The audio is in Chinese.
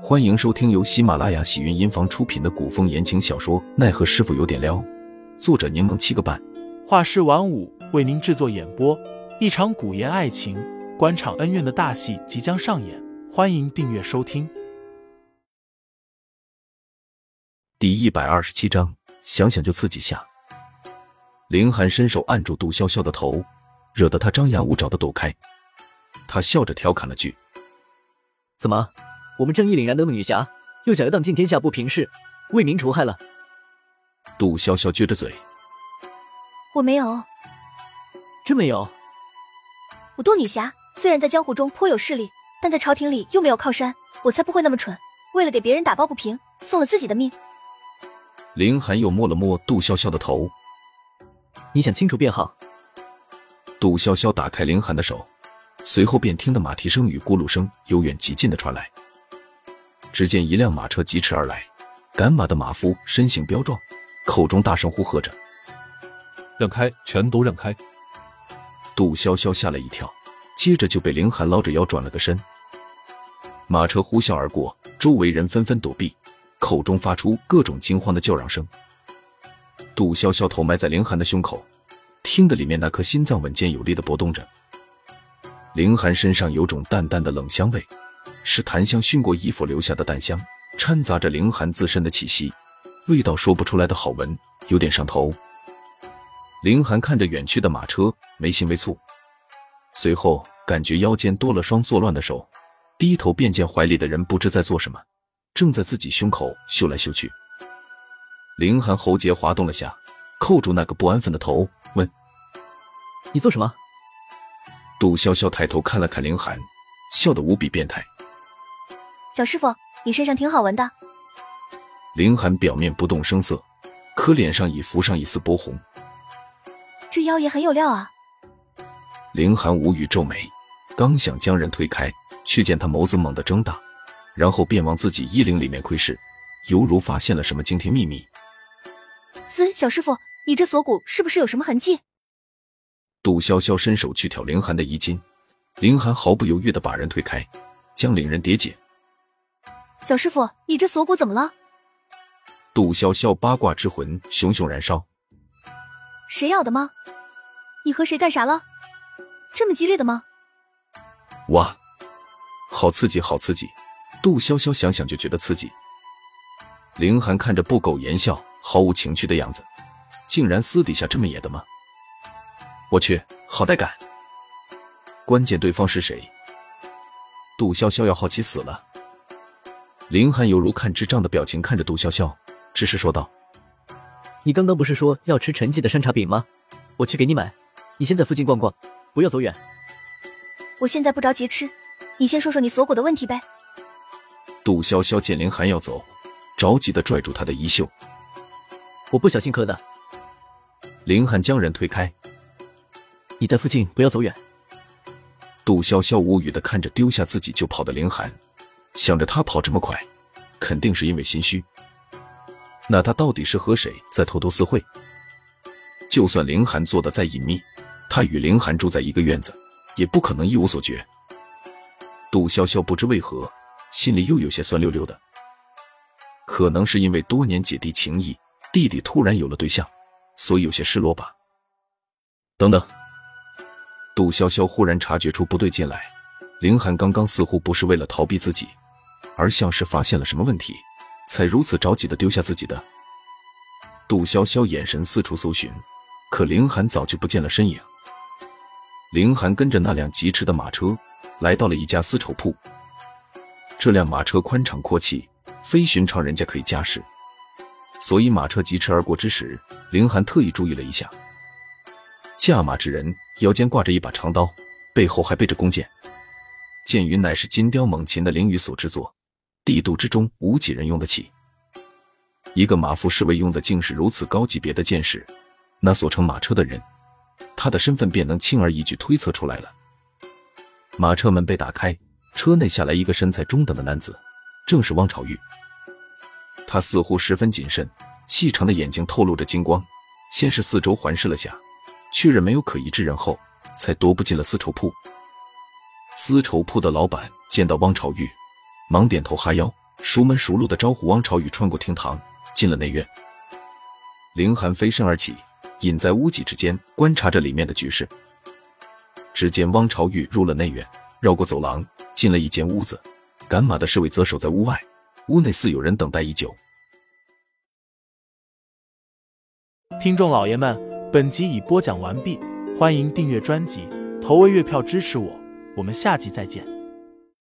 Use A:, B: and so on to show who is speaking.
A: 欢迎收听由喜马拉雅喜云音房出品的古风言情小说《奈何师傅有点撩》，作者柠檬七个半，
B: 画师晚舞为您制作演播。一场古言爱情、官场恩怨的大戏即将上演，欢迎订阅收听。
A: 第一百二十七章，想想就刺激下。凌寒伸手按住杜潇潇的头，惹得他张牙舞爪的躲开。他笑着调侃了句：“
C: 怎么？”我们正义凛然的女侠，又想要荡尽天下不平事，为民除害了。
A: 杜潇潇撅着嘴：“
D: 我没有，
C: 真没有。
D: 我杜女侠虽然在江湖中颇有势力，但在朝廷里又没有靠山，我才不会那么蠢，为了给别人打抱不平，送了自己的命。”
A: 林寒又摸了摸杜潇潇的头：“
C: 你想清楚便好。”
A: 杜潇潇打开林寒的手，随后便听得马蹄声与咕噜声由远及近的传来。只见一辆马车疾驰而来，赶马的马夫身形彪壮，口中大声呼喝着：“
E: 让开，全都让开！”
A: 杜潇潇吓了一跳，接着就被凌寒捞着腰转了个身。马车呼啸而过，周围人纷纷躲避，口中发出各种惊慌的叫嚷声。杜潇潇头埋在凌寒的胸口，听得里面那颗心脏稳健有力的搏动着。凌寒身上有种淡淡的冷香味。是檀香熏过衣服留下的淡香，掺杂着凌寒自身的气息，味道说不出来的好闻，有点上头。凌寒看着远去的马车，眉心微蹙，随后感觉腰间多了双作乱的手，低头便见怀里的人不知在做什么，正在自己胸口嗅来嗅去。凌寒喉结滑动了下，扣住那个不安分的头，问：“
C: 你做什么？”
A: 杜潇潇抬头看了看凌寒，笑得无比变态。
D: 小师傅，你身上挺好闻的。
A: 凌寒表面不动声色，可脸上已浮上一丝波红。
D: 这妖也很有料啊。
A: 凌寒无语皱眉，刚想将人推开，却见他眸子猛地睁大，然后便往自己衣领里面窥视，犹如发现了什么惊天秘密。
D: 嘶，小师傅，你这锁骨是不是有什么痕迹？
A: 杜潇潇伸手去挑凌寒的衣襟，凌寒毫不犹豫的把人推开，将领人叠紧。
D: 小师傅，你这锁骨怎么了？
A: 杜潇潇八卦之魂熊熊燃烧。
D: 谁咬的吗？你和谁干啥了？这么激烈的吗？
A: 哇，好刺激，好刺激！杜潇潇想想就觉得刺激。凌寒看着不苟言笑、毫无情趣的样子，竟然私底下这么野的吗？我去，好带感！关键对方是谁？杜潇潇要好奇死了。林寒犹如看智障的表情看着杜潇潇，只是说道：“
C: 你刚刚不是说要吃陈记的山茶饼吗？我去给你买。你先在附近逛逛，不要走远。
D: 我现在不着急吃，你先说说你锁骨的问题呗。”
A: 杜潇潇见林寒要走，着急的拽住他的衣袖：“
C: 我不小心磕的。”
A: 林寒将人推开：“
C: 你在附近不要走远。”
A: 杜潇潇无语的看着丢下自己就跑的林寒。想着他跑这么快，肯定是因为心虚。那他到底是和谁在偷偷私会？就算凌寒做的再隐秘，他与凌寒住在一个院子，也不可能一无所觉。杜潇潇不知为何，心里又有些酸溜溜的。可能是因为多年姐弟情谊，弟弟突然有了对象，所以有些失落吧。等等，杜潇潇忽然察觉出不对劲来，凌寒刚刚似乎不是为了逃避自己。而像是发现了什么问题，才如此着急的丢下自己的。杜潇潇眼神四处搜寻，可凌寒早就不见了身影。凌寒跟着那辆疾驰的马车，来到了一家丝绸铺。这辆马车宽敞阔气，非寻常人家可以驾驶，所以马车疾驰而过之时，凌寒特意注意了一下。驾马之人腰间挂着一把长刀，背后还背着弓箭，剑云乃是金雕猛禽的灵羽所制作。帝都之中无几人用得起，一个马夫侍卫用的竟是如此高级别的剑士，那所乘马车的人，他的身份便能轻而易举推测出来了。马车门被打开，车内下来一个身材中等的男子，正是汪朝玉。他似乎十分谨慎，细长的眼睛透露着金光，先是四周环视了下，确认没有可疑之人后，才踱步进了丝绸铺。丝绸铺的老板见到汪朝玉。忙点头哈腰，熟门熟路的招呼汪朝雨穿过厅堂，进了内院。凌寒飞身而起，隐在屋脊之间，观察着里面的局势。只见汪朝玉入了内院，绕过走廊，进了一间屋子，赶马的侍卫则守在屋外。屋内似有人等待已久。
B: 听众老爷们，本集已播讲完毕，欢迎订阅专辑，投喂月票支持我，我们下集再见。